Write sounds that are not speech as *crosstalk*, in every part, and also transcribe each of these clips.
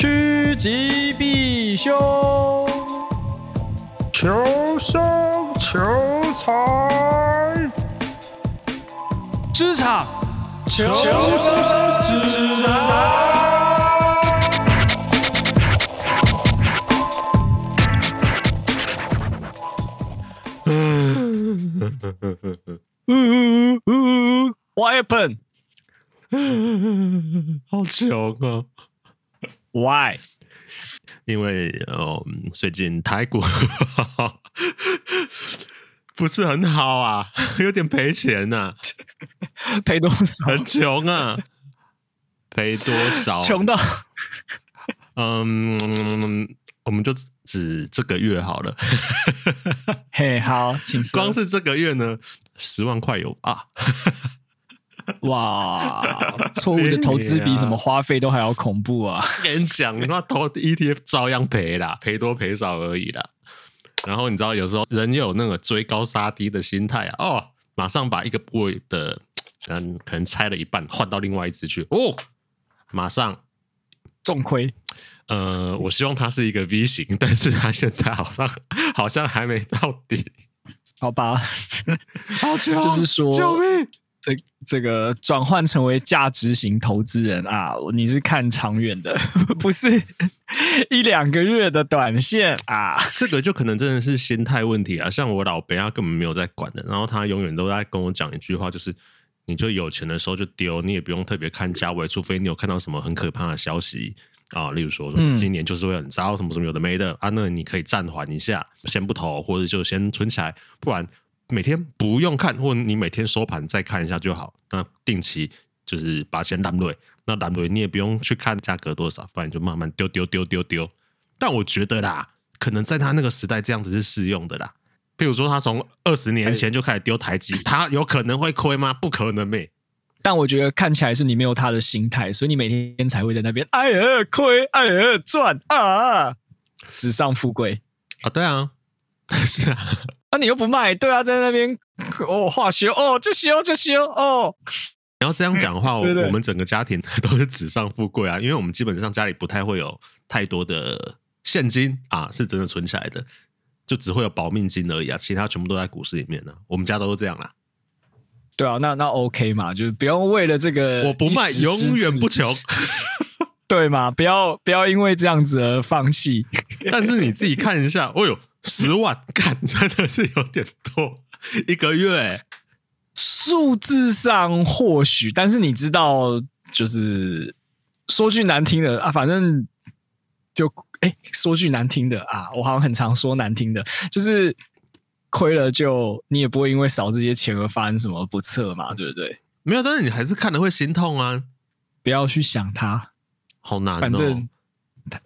趋吉避凶，求生求财，职场求生指南。嗯嗯嗯，What happened？好穷啊！Why？因为哦，最近台股 *laughs* 不是很好啊，*laughs* 有点赔钱呐、啊。赔多少？很穷啊！赔多少？穷到……嗯，我们就。指这个月好了，嘿，好，请说。光是这个月呢，十万块有啊！*laughs* 哇，错误的投资比什么花费都还要恐怖啊！跟你讲，那投 ETF 照样赔啦，赔多赔少而已啦。然后你知道，有时候人有那个追高杀低的心态啊，哦，马上把一个部位的，嗯，可能拆了一半换到另外一只去，哦，马上重亏。呃，我希望它是一个 V 型，但是它现在好像好像还没到底，好吧？好穷，*laughs* 就是说，救命！这这个转换成为价值型投资人啊，你是看长远的，*laughs* 不是 *laughs* 一两个月的短线啊。这个就可能真的是心态问题啊。像我老伯，他根本没有在管的，然后他永远都在跟我讲一句话，就是你就有钱的时候就丢，你也不用特别看价位，除非你有看到什么很可怕的消息。啊，例如说，今年就是会很糟，什么什么有的没的啊，那你可以暂缓一下，先不投，或者就先存起来，不然每天不用看，或你每天收盘再看一下就好。那定期就是把钱揽瑞，那揽瑞你也不用去看价格多少，反正就慢慢丢丢丢丢丢。但我觉得啦，可能在他那个时代这样子是适用的啦。譬如说，他从二十年前就开始丢台积，他有可能会亏吗？不可能呗。但我觉得看起来是你没有他的心态，所以你每天才会在那边哎呀亏，哎呀赚啊，纸上富贵啊，对啊，是啊，*laughs* 啊你又不卖，对啊，在那边哦化修哦就修就修哦，你要这样讲的话，*laughs* 对对我们整个家庭都是纸上富贵啊，因为我们基本上家里不太会有太多的现金啊，是真的存起来的，就只会有保命金而已啊，其他全部都在股市里面呢，我们家都是这样啦。对啊，那那 OK 嘛，就是不用为了这个我不卖，永远不穷，对嘛？不要不要因为这样子而放弃。但是你自己看一下，哦呦，十万，干真的是有点多，一个月数字上或许，但是你知道，就是说句难听的啊，反正就哎，说句难听的啊，我好像很常说难听的，就是。亏了就你也不会因为少这些钱而发生什么不测嘛，对不对？没有，但是你还是看了会心痛啊！不要去想它，好难哦。反正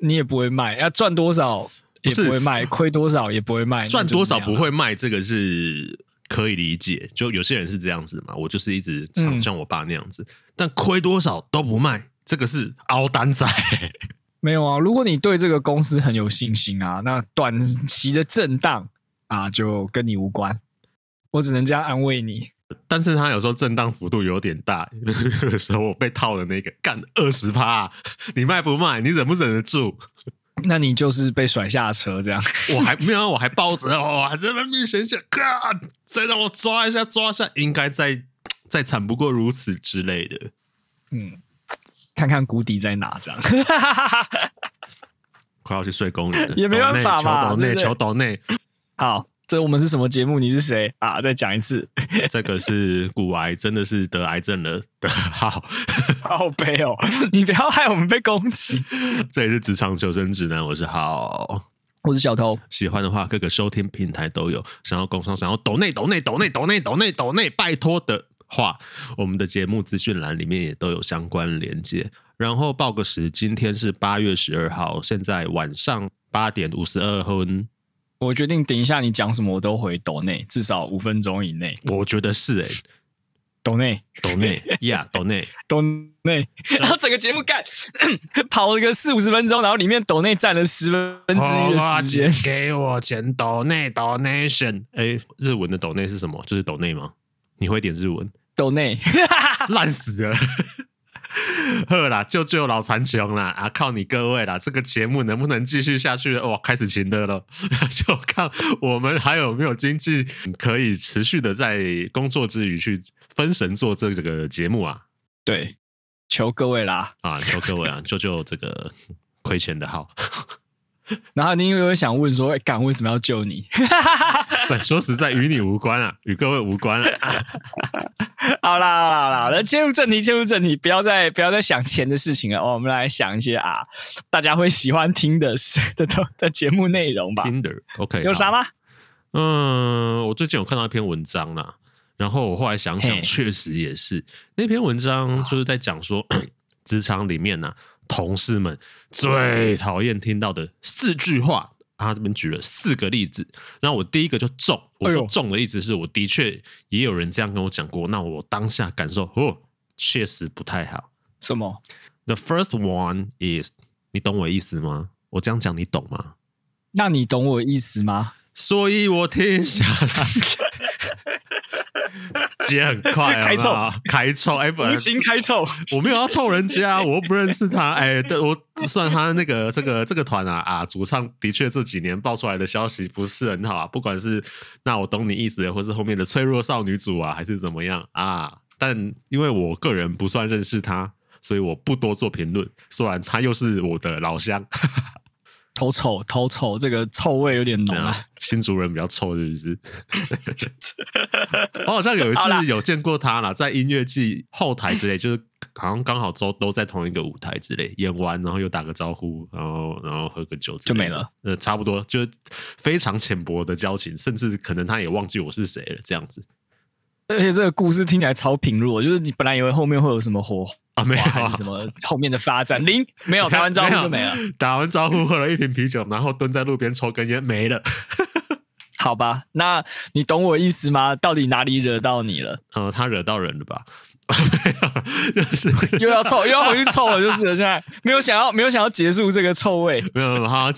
你也不会卖，要赚多少也不会卖，亏多少也不会卖，赚多少不会卖，这个是可以理解。就有些人是这样子嘛，我就是一直像像我爸那样子，嗯、但亏多少都不卖，这个是凹单仔。*laughs* 没有啊，如果你对这个公司很有信心啊，那短期的震荡。啊，就跟你无关，我只能这样安慰你。但是他有时候震荡幅度有点大，有时候我被套的那个干二十趴，你卖不卖？你忍不忍得住？那你就是被甩下车这样。*laughs* 我还没有，我还抱着，我还在那边想想，啊，再让我抓一下，抓一下，应该再再惨不过如此之类的。嗯，看看谷底在哪，这样。*laughs* 快要去睡公园了，也没办法嘛，求岛内，求岛内。好，这我们是什么节目？你是谁啊？再讲一次，*laughs* 这个是骨癌，真的是得癌症了 *laughs* 的。好，好悲哦！你不要害我们被攻击。*laughs* 这里是职场求生指南，我是浩，我是小偷。喜欢的话，各个收听平台都有。想要工商，想要抖内抖内抖内抖内抖内抖内，拜托的话，我们的节目资讯栏里面也都有相关连接。然后报个时，今天是八月十二号，现在晚上八点五十二分。我决定等一下你讲什么我都回抖内，至少五分钟以内。我觉得是哎、欸，抖内抖内呀，*laughs* 抖内抖内，然后整个节目干跑了个四五十分钟，然后里面抖内占了十分之一的时间。给我钱，抖内抖内选。哎，日文的抖内是什么？就是抖内吗？你会点日文？抖内 *laughs* 烂死了。*laughs* 呵啦，救救老残穷啦！啊，靠你各位啦！这个节目能不能继续下去？哇，开始情的了，*laughs* 就看我们还有没有经济可以持续的在工作之余去分神做这这个节目啊！对，求各位啦！啊，求各位啊，救救这个亏钱的号。*laughs* 然后你又会想问说：“哎，干为什么要救你？” *laughs* 但说实在，与你无关啊，与各位无关啊。*laughs* 好啦，好啦，好啦，来切入正题，切入正题，不要再不要再想钱的事情了。我们来想一些啊，大家会喜欢听的的的的节目内容吧。Tinder，OK，有啥吗？嗯，我最近有看到一篇文章啦，然后我后来想想，确实也是那篇文章就是在讲说，*coughs* 职场里面呢、啊。同事们最讨厌听到的四句话，他这边举了四个例子。那我第一个就中，我说中的意思是我的确也有人这样跟我讲过。那我当下感受哦，确实不太好。什么？The first one is，你懂我意思吗？我这样讲你懂吗？那你懂我意思吗？所以我停下来。*laughs* 接很快啊！开臭，开臭！哎，不行，开臭！我没有要臭人家，我又不认识他。哎，对，我算他那个这个这个团啊啊，主唱的确这几年爆出来的消息不是很好啊。不管是那我懂你意思，或是后面的脆弱少女组啊，还是怎么样啊？但因为我个人不算认识他，所以我不多做评论。虽然他又是我的老乡。头臭，头臭，这个臭味有点浓啊！新竹人比较臭，是不是？*laughs* 我好像有一次有见过他啦，在音乐季后台之类，就是好像刚好都都在同一个舞台之类，演完然后又打个招呼，然后然后喝个酒就没了。呃，差不多，就非常浅薄的交情，甚至可能他也忘记我是谁了，这样子。而且这个故事听起来超平弱，就是你本来以为后面会有什么火啊，没有什么 *laughs* 后面的发展，零没有，打完招呼就没了，打完招呼喝了一瓶啤酒，然后蹲在路边抽根烟，没了。*laughs* 好吧，那你懂我意思吗？到底哪里惹到你了？呃，他惹到人了吧？*laughs* 没有，就是 *laughs* 又要臭，又要回去臭了，就是了。现在没有想要，没有想要结束这个臭味。没有，好，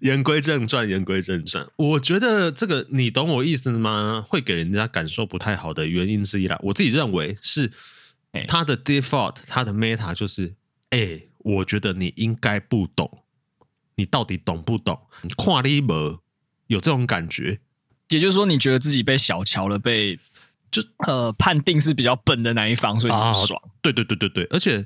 言归正传，言归正传。我觉得这个你懂我意思吗？会给人家感受不太好的原因之一啦。我自己认为是他的 default，他的 meta 就是，哎、欸，我觉得你应该不懂，你到底懂不懂？跨立门有这种感觉，也就是说，你觉得自己被小瞧了，被。就呃，判定是比较笨的那一方，所以很爽。对对对对对，而且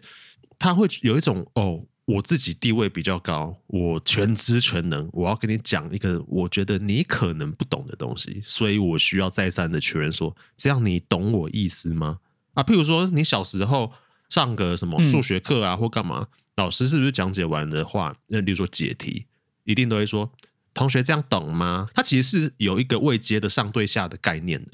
他会有一种哦，我自己地位比较高，我全知全能，我要跟你讲一个我觉得你可能不懂的东西，所以我需要再三的确认说，这样你懂我意思吗？啊，譬如说你小时候上个什么数学课啊，或干嘛，老师是不是讲解完的话，那例如说解题，一定都会说同学这样懂吗？他其实是有一个未接的上对下的概念的。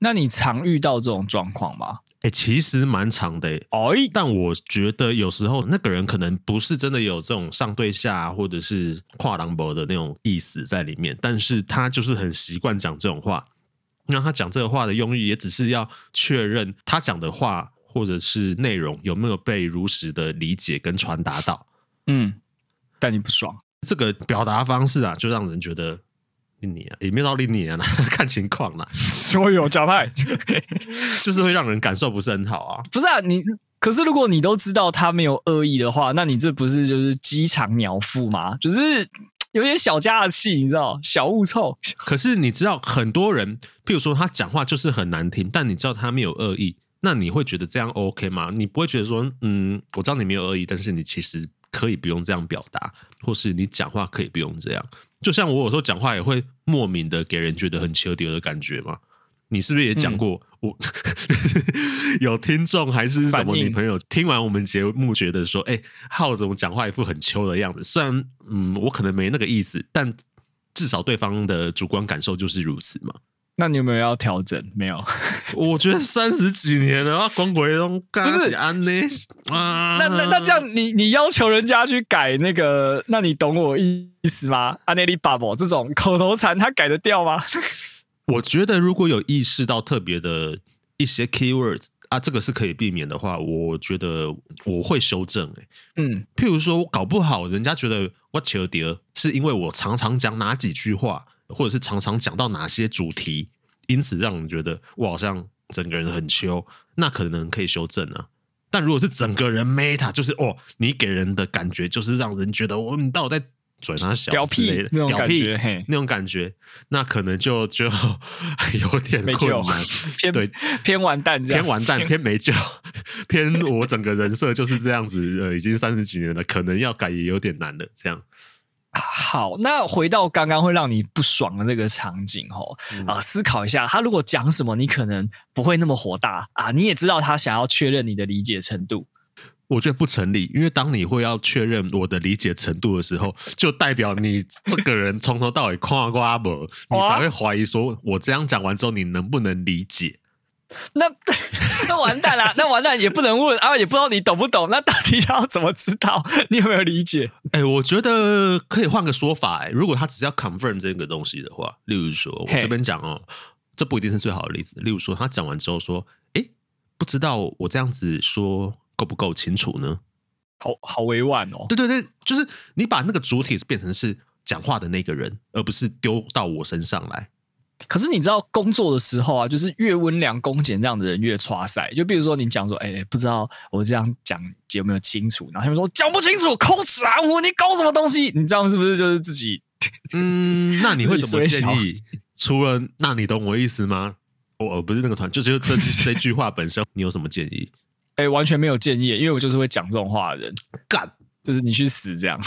那你常遇到这种状况吗？哎、欸，其实蛮常的、欸。哦，但我觉得有时候那个人可能不是真的有这种上对下或者是跨栏博的那种意思在里面，但是他就是很习惯讲这种话。那他讲这个话的用意也只是要确认他讲的话或者是内容有没有被如实的理解跟传达到。嗯，但你不爽这个表达方式啊，就让人觉得。你啊，也没有道理你啊，*laughs* 看情况啦。所有假派，*laughs* 就是会让人感受不是很好啊。不是啊，你可是如果你都知道他没有恶意的话，那你这不是就是鸡肠鸟腹吗？就是有点小家的气，你知道，小物臭。可是你知道，很多人，譬如说他讲话就是很难听，但你知道他没有恶意，那你会觉得这样 OK 吗？你不会觉得说，嗯，我知道你没有恶意，但是你其实可以不用这样表达，或是你讲话可以不用这样。就像我有时候讲话也会莫名的给人觉得很丘丢的感觉嘛，你是不是也讲过？嗯、我有听众还是什么女朋友听完我们节目觉得说，哎、欸，浩怎么讲话一副很秋的样子？虽然嗯，我可能没那个意思，但至少对方的主观感受就是如此嘛。那你有没有要调整？没有，我觉得三十几年了啊，光鬼东不是安呢啊？那那那这样你，你你要求人家去改那个，那你懂我意思吗？安内利巴博这种口头禅，他改得掉吗？*laughs* 我觉得如果有意识到特别的一些 keywords 啊，这个是可以避免的话，我觉得我会修正、欸。嗯，譬如说，搞不好人家觉得我求爹是因为我常常讲哪几句话。或者是常常讲到哪些主题，因此让人觉得我好像整个人很秋，那可能可以修正啊。但如果是整个人 meta，就是哦，你给人的感觉就是让人觉得我你到底在嘴上小屌屁那种感觉，嘿，那种感觉，那可能就就有点困难，偏对。偏完蛋这样，偏完蛋，偏没救，*laughs* 偏我整个人设就是这样子，呃，已经三十几年了，可能要改也有点难了，这样。好，那回到刚刚会让你不爽的那个场景哦，啊、呃，思考一下，他如果讲什么，你可能不会那么火大啊。你也知道他想要确认你的理解程度，我觉得不成立，因为当你会要确认我的理解程度的时候，就代表你这个人从头到尾夸瓜不，你才会怀疑说，我这样讲完之后，你能不能理解？那 *laughs* 那完蛋了，那完蛋也不能问啊，也不知道你懂不懂。那到底要怎么知道？你有没有理解？哎、欸，我觉得可以换个说法、欸。哎，如果他只是要 confirm 这个东西的话，例如说，我这边讲哦，这不一定是最好的例子。例如说，他讲完之后说：“哎、欸，不知道我这样子说够不够清楚呢？”好好委婉哦。对对对，就是你把那个主体变成是讲话的那个人，而不是丢到我身上来。可是你知道工作的时候啊，就是越温良恭俭让的人越差塞。就比如说你讲说，哎、欸，不知道我这样讲有没有清楚？然后他们说讲不清楚，口齿含糊，你搞什么东西？你这样是不是就是自己？*laughs* 嗯，那你会怎么建议？除了那你懂我意思吗？我不是那个团，就是这这句话本身，你有什么建议？哎、欸，完全没有建议，因为我就是会讲这种话的人，干。就是你去死这样，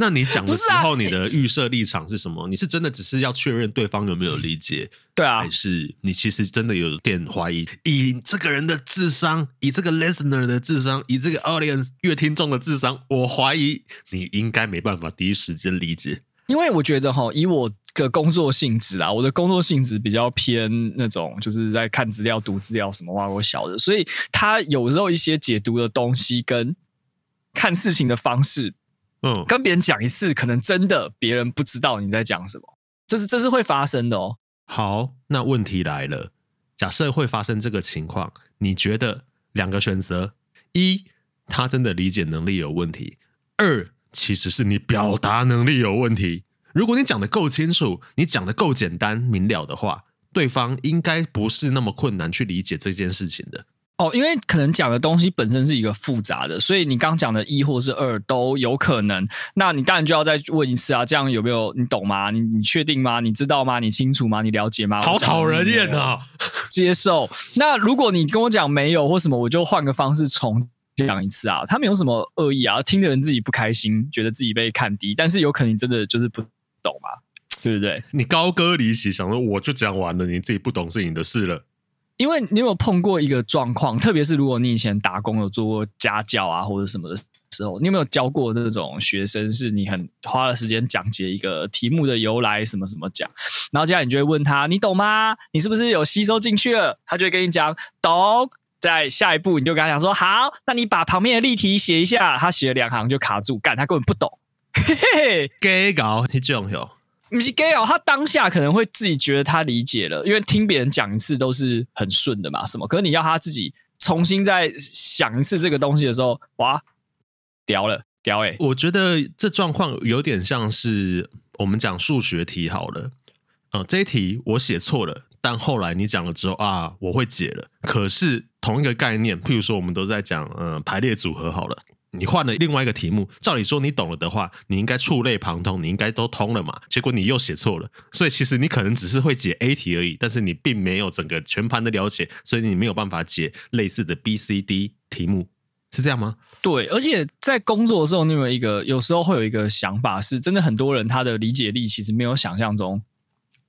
那你讲的时候，你的预设立场是什么？你是真的只是要确认对方有没有理解？对啊，还是你其实真的有点怀疑？以这个人的智商，以这个 listener 的智商，以这个 audience 乐听众的智商，我怀疑你应该没办法第一时间理解。因为我觉得哈，以我的工作性质啊，我的工作性质比较偏那种，就是在看资料、读资料什么哇，我晓得，所以他有时候一些解读的东西跟。看事情的方式，嗯，跟别人讲一次，可能真的别人不知道你在讲什么，这是这是会发生的哦。好，那问题来了，假设会发生这个情况，你觉得两个选择：一，他真的理解能力有问题；二，其实是你表达能力有问题。如果你讲的够清楚，你讲的够简单明了的话，对方应该不是那么困难去理解这件事情的。哦，因为可能讲的东西本身是一个复杂的，所以你刚讲的一或是二都有可能。那你当然就要再问一次啊，这样有没有你懂吗？你你确定吗？你知道吗？你清楚吗？你了解吗？好讨人厌啊！接受。那如果你跟我讲没有或什么，我就换个方式重讲一次啊。他没有什么恶意啊，听的人自己不开心，觉得自己被看低，但是有可能你真的就是不懂嘛，对不对？你高歌离席，想说我就讲完了，你自己不懂是你的事了。因为你有没有碰过一个状况，特别是如果你以前打工有做过家教啊或者什么的时候，你有没有教过那种学生，是你很花了时间讲解一个题目的由来，什么什么讲，然后接下来你就会问他，你懂吗？你是不是有吸收进去了？他就会跟你讲懂。在下一步你就跟他讲说好，那你把旁边的例题写一下。他写了两行就卡住，干他根本不懂。嘿嘿，给搞你这种哟。不是 gay 哦，他当下可能会自己觉得他理解了，因为听别人讲一次都是很顺的嘛，什么？可是你要他自己重新再想一次这个东西的时候，哇，屌了，屌哎、欸！我觉得这状况有点像是我们讲数学题好了，呃，这一题我写错了，但后来你讲了之后啊，我会解了。可是同一个概念，譬如说我们都在讲呃排列组合好了。你换了另外一个题目，照理说你懂了的话，你应该触类旁通，你应该都通了嘛。结果你又写错了，所以其实你可能只是会解 A 题而已，但是你并没有整个全盘的了解，所以你没有办法解类似的 B、C、D 题目，是这样吗？对，而且在工作的时候，你有一个有时候会有一个想法，是真的很多人他的理解力其实没有想象中。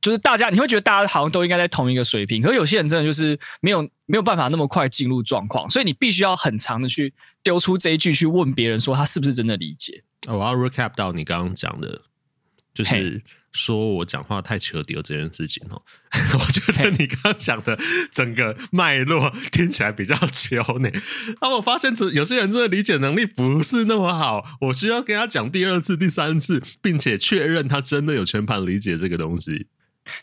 就是大家，你会觉得大家好像都应该在同一个水平，可是有些人真的就是没有没有办法那么快进入状况，所以你必须要很长的去丢出这一句去问别人说他是不是真的理解。我要 recap 到你刚刚讲的，就是说我讲话太扯丢这件事情哦。*laughs* 我觉得你刚刚讲的整个脉络听起来比较球呢。那我发现有些人真的理解能力不是那么好，我需要跟他讲第二次、第三次，并且确认他真的有全盘理解这个东西。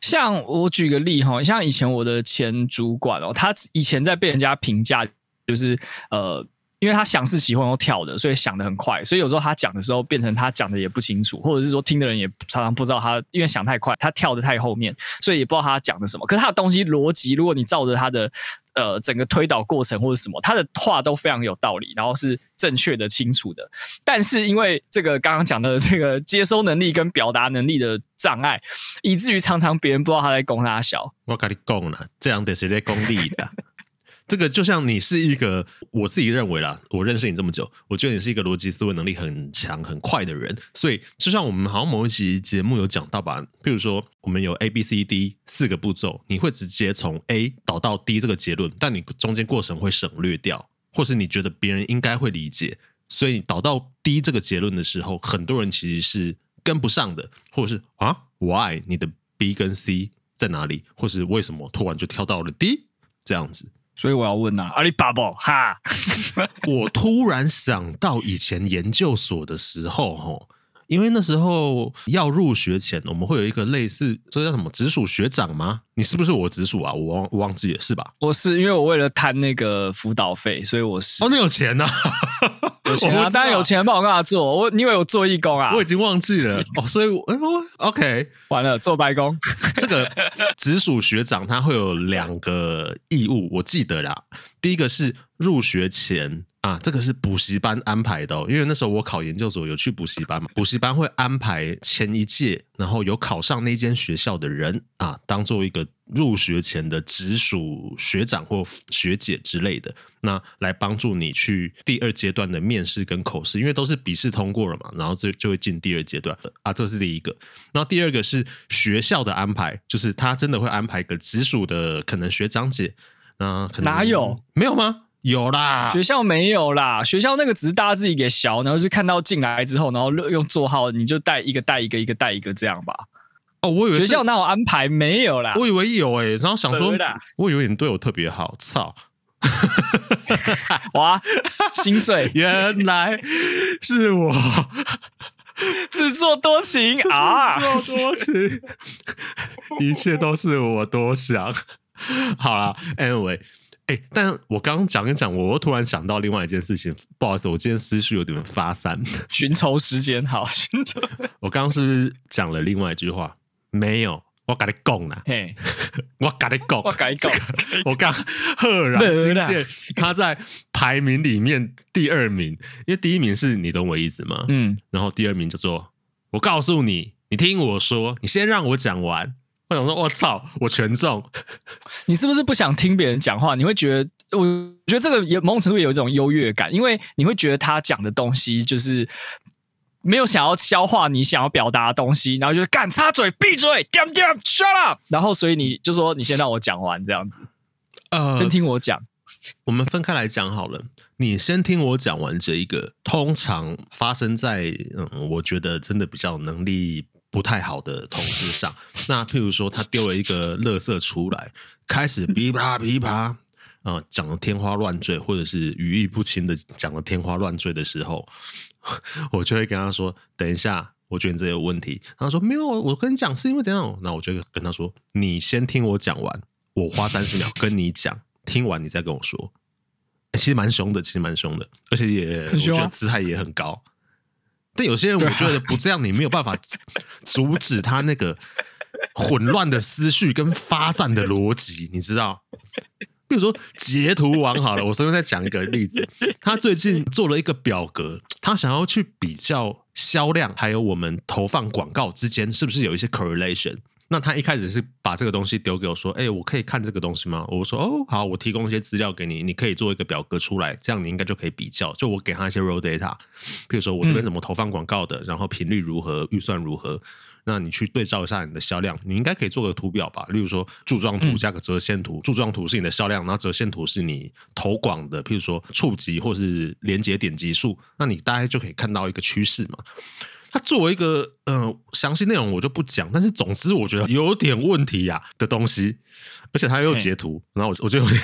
像我举个例哈，像以前我的前主管哦，他以前在被人家评价，就是呃，因为他想是喜欢我跳的，所以想的很快，所以有时候他讲的时候变成他讲的也不清楚，或者是说听的人也常常不知道他，因为想太快，他跳的太后面，所以也不知道他讲的什么。可是他的东西逻辑，如果你照着他的呃整个推导过程或者什么，他的话都非常有道理，然后是正确的、清楚的。但是因为这个刚刚讲的这个接收能力跟表达能力的障碍，以至于常常别人不知道他在攻他小。我跟你讲了，这样的是在功利的。这个就像你是一个，我自己认为啦，我认识你这么久，我觉得你是一个逻辑思维能力很强、很快的人。所以，就像我们好像某一集节目有讲到吧，譬如说我们有 A、B、C、D 四个步骤，你会直接从 A 导到 D 这个结论，但你中间过程会省略掉，或是你觉得别人应该会理解，所以导到 D 这个结论的时候，很多人其实是跟不上的，或者是啊，Why 你的 B 跟 C 在哪里，或是为什么突然就跳到了 D 这样子。所以我要问呐、啊，阿里巴巴哈，*laughs* 我突然想到以前研究所的时候，吼。因为那时候要入学前，我们会有一个类似，这叫什么直属学长吗？你是不是我直属啊？我忘我忘记了，是吧？我是因为我为了贪那个辅导费，所以我是。哦，你有钱呐、啊？有钱啊！当然有钱，帮我干嘛做？我你以为我做义工啊？我已经忘记了 *laughs* 哦，所以我，哦 OK，完了做白工。*laughs* 这个直属学长他会有两个义务，我记得啦。第一个是入学前。啊，这个是补习班安排的哦，因为那时候我考研究所有去补习班嘛，补习班会安排前一届，然后有考上那间学校的人啊，当做一个入学前的直属学长或学姐之类的，那来帮助你去第二阶段的面试跟口试，因为都是笔试通过了嘛，然后这就会进第二阶段的啊，这是第一个。然后第二个是学校的安排，就是他真的会安排一个直属的可能学长姐啊，可能哪有？没有吗？有啦，学校没有啦，学校那个只是大家自己给小，然后就看到进来之后，然后用座号，你就带一个带一个，一个带一个这样吧。哦，我以为学校那有安排？没有啦，我以为有诶、欸，然后想说，我以为你对我特别好，操！*laughs* 哇，心碎，*laughs* 原来是我自作多情啊，自作多情，*laughs* 一切都是我多想。好啦，Anyway。哎、欸，但我刚刚讲一讲，我又突然想到另外一件事情，不好意思，我今天思绪有点发散。*laughs* 寻仇时间，好，*laughs* 寻仇。我刚刚是不是讲了另外一句话？没有，我跟你讲啦。嘿，*laughs* 我跟你讲，我跟你讲，我刚赫然惊见他在排名里面第二名，因为第一名是你懂我意思吗？嗯，然后第二名叫做我告诉你，你听我说，你先让我讲完。我想说，我操，我全中！*laughs* 你是不是不想听别人讲话？你会觉得，我觉得这个也某种程度有一种优越感，因为你会觉得他讲的东西就是没有想要消化你想要表达的东西，然后就是干插嘴、闭嘴、damn damn shut up，然后所以你就说你先让我讲完这样子，呃，先听我讲。我们分开来讲好了，你先听我讲完这一个，通常发生在嗯，我觉得真的比较能力。不太好的同事上，*laughs* 那譬如说他丢了一个垃圾出来，开始噼啪噼啪啊，呃、讲的天花乱坠，或者是语义不清的讲的天花乱坠的时候，*laughs* 我就会跟他说：“等一下，我觉得你这有问题。”他说：“没有，我跟你讲是因为怎样？”那我就跟他说：“你先听我讲完，我花三十秒跟你讲，听完你再跟我说。欸”其实蛮凶的，其实蛮凶的，而且也、啊、我觉得姿态也很高。但有些人我觉得不这样，你没有办法 *laughs* 阻止他那个混乱的思绪跟发散的逻辑，你知道？比如说截图王好了，我随便再讲一个例子，他最近做了一个表格，他想要去比较销量还有我们投放广告之间是不是有一些 correlation。那他一开始是把这个东西丢给我说：“哎、欸，我可以看这个东西吗？”我说：“哦，好，我提供一些资料给你，你可以做一个表格出来，这样你应该就可以比较。就我给他一些 raw data，比如说我这边怎么投放广告的，嗯、然后频率如何，预算如何，那你去对照一下你的销量，你应该可以做个图表吧？例如说柱状图加个折线图，柱状图是你的销量，然后折线图是你投广的，譬如说触及或是连接点击数，那你大概就可以看到一个趋势嘛。”他作为一个嗯，详细内容我就不讲，但是总之我觉得有点问题呀、啊、的东西，而且他又截图，然后我我就有点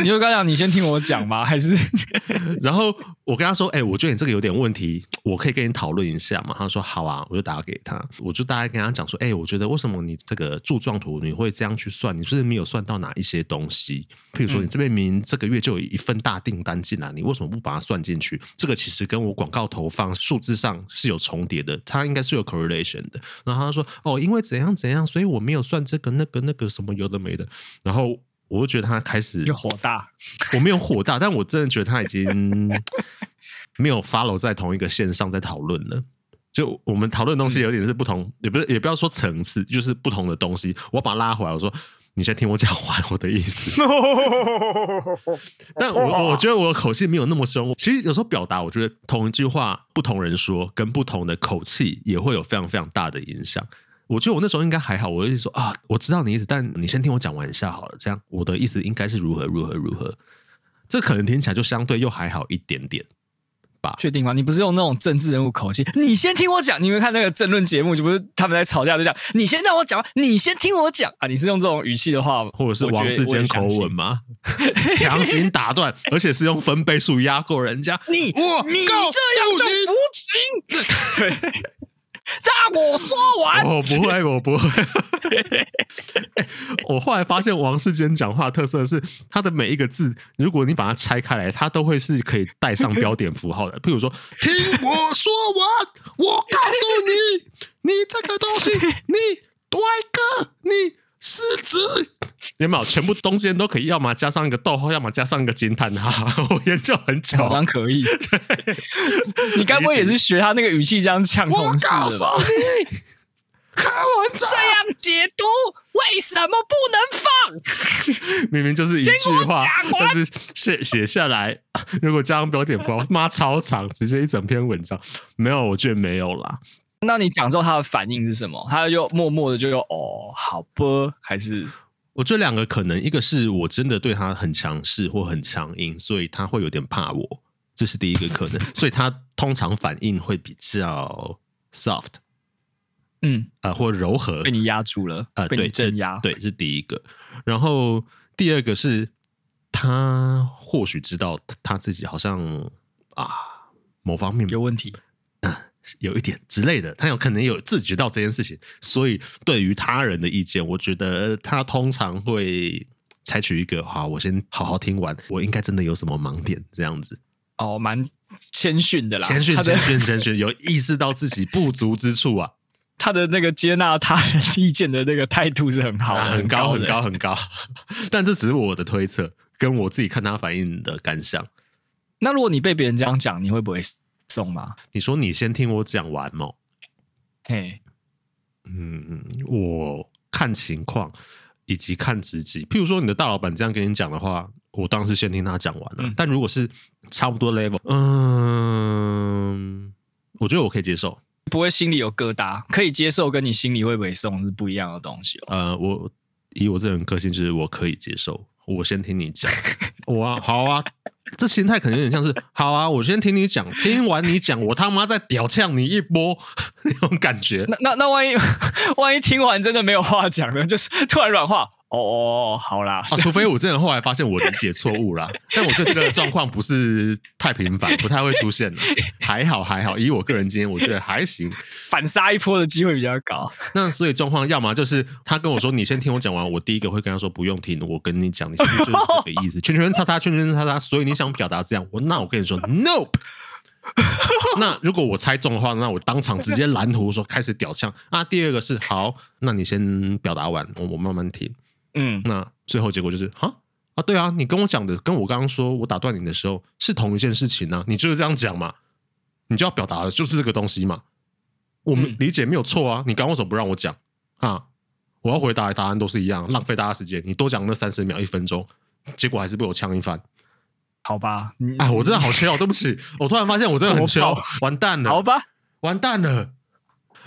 你就刚讲，你先听我讲吗？还是 *laughs* 然后我跟他说，哎、欸，我觉得你这个有点问题，我可以跟你讨论一下嘛？他说好啊，我就打给他，我就大概跟他讲说，哎、欸，我觉得为什么你这个柱状图你会这样去算？你是不是没有算到哪一些东西？譬如说你这边明明这个月就有一份大订单进来，你为什么不把它算进去？这个其实跟我广告投放数字上是有重叠的，它应该是有 correlation 的。然后他说：“哦，因为怎样怎样，所以我没有算这个、那个、那个什么有的没的。”然后我就觉得他开始就火大。我没有火大，但我真的觉得他已经 *laughs* 没有 follow 在同一个线上在讨论了。就我们讨论的东西有点是不同，嗯、也不是也不要说层次，就是不同的东西。我把他拉回来，我说。你先听我讲完我的意思，*laughs* 但我我觉得我的口气没有那么凶。其实有时候表达，我觉得同一句话不同人说，跟不同的口气也会有非常非常大的影响。我觉得我那时候应该还好，我就说啊，我知道你意思，但你先听我讲完一下好了。这样我的意思应该是如何如何如何，这可能听起来就相对又还好一点点吧。确定吗？你不是用那种政治人物口气？你先听我讲。你们看那个政论节目，就不是他们在吵架，就讲你先让我讲，你先听我讲啊！你是用这种语气的话，或者是王世坚口吻吗？强行打断，而且是用分贝数压过人家。*laughs* 你我你这样就服气？对。让我说完。我不会，我不会。*laughs* 我后来发现王世坚讲话特色是，他的每一个字，如果你把它拆开来，它都会是可以带上标点符号的。譬如说，*laughs* 听我说完，我告诉你，你这个东西，你 *laughs* 对哥，你失职。有没有全部中间都可以，要么加上一个逗号，要么加上一个惊叹号。*laughs* 我研究很久，好像可以。你该不会也是学他那个语气这样呛同事的吧？开玩笑，这样解读为什么不能放？*laughs* 明明就是一句话，但是写写下来，*laughs* 如果加上标点符号，妈超长，直接一整篇文章。没有，我觉得没有啦。那你讲之后，他的反应是什么？他就默默的就有哦，好吧，还是？我觉得两个可能，一个是我真的对他很强势或很强硬，所以他会有点怕我，这是第一个可能，所以他通常反应会比较 soft，嗯，呃，或柔和，被你压住了，呃，被你镇压，对，是第一个。然后第二个是他或许知道他自己好像啊某方面有问题。有一点之类的，他有可能有自觉到这件事情，所以对于他人的意见，我觉得他通常会采取一个“好，我先好好听完，我应该真的有什么盲点”这样子。哦，蛮谦逊的啦，谦逊谦逊谦逊，有意识到自己不足之处啊。他的那个接纳他人意见的那个态度是很好的，很高很高很高。*laughs* 但这只是我的推测，跟我自己看他反应的感想。那如果你被别人这样讲，你会不会？送吗？你说你先听我讲完哦。嘿，嗯，我看情况以及看自己。譬如说，你的大老板这样跟你讲的话，我当然是先听他讲完了。嗯、但如果是差不多 level，嗯，我觉得我可以接受，不会心里有疙瘩，可以接受，跟你心里会不会送是不一样的东西哦。呃，我以我这人个性，就是我可以接受，我先听你讲，*laughs* 我啊，好啊。这心态可能有点像是，好啊，我先听你讲，听完你讲，我他妈再屌呛你一波 *laughs* 那种感觉。那那那万一 *laughs* 万一听完真的没有话讲呢？就是突然软化。哦哦，好啦，啊，除非我真的后来发现我理解错误啦，*laughs* 但我觉得这个状况不是太频繁，不太会出现的，还好还好，以我个人经验，我觉得还行，反杀一波的机会比较高。那所以状况要么就是他跟我说，你先听我讲完，我第一个会跟他说不用听，我跟你讲，你是不是就是这个意思？圈圈叉叉，圈圈叉叉，所以你想表达这样，我那我跟你说，Nope。*laughs* 那如果我猜中的话，那我当场直接蓝图说开始屌枪啊。第二个是好，那你先表达完，我我慢慢听。嗯，那最后结果就是哈？啊，对啊，你跟我讲的，跟我刚刚说我打断你的时候是同一件事情呢、啊，你就是这样讲嘛，你就要表达的就是这个东西嘛，我们理解没有错啊，你刚刚为什么不让我讲？啊？我要回答的答案都是一样，浪费大家时间，你多讲那三十秒一分钟，结果还是被我呛一番，好吧？哎，我真的好缺哦，对不起，我突然发现我真的很 *laughs* 缺，完蛋了，好吧，完蛋了。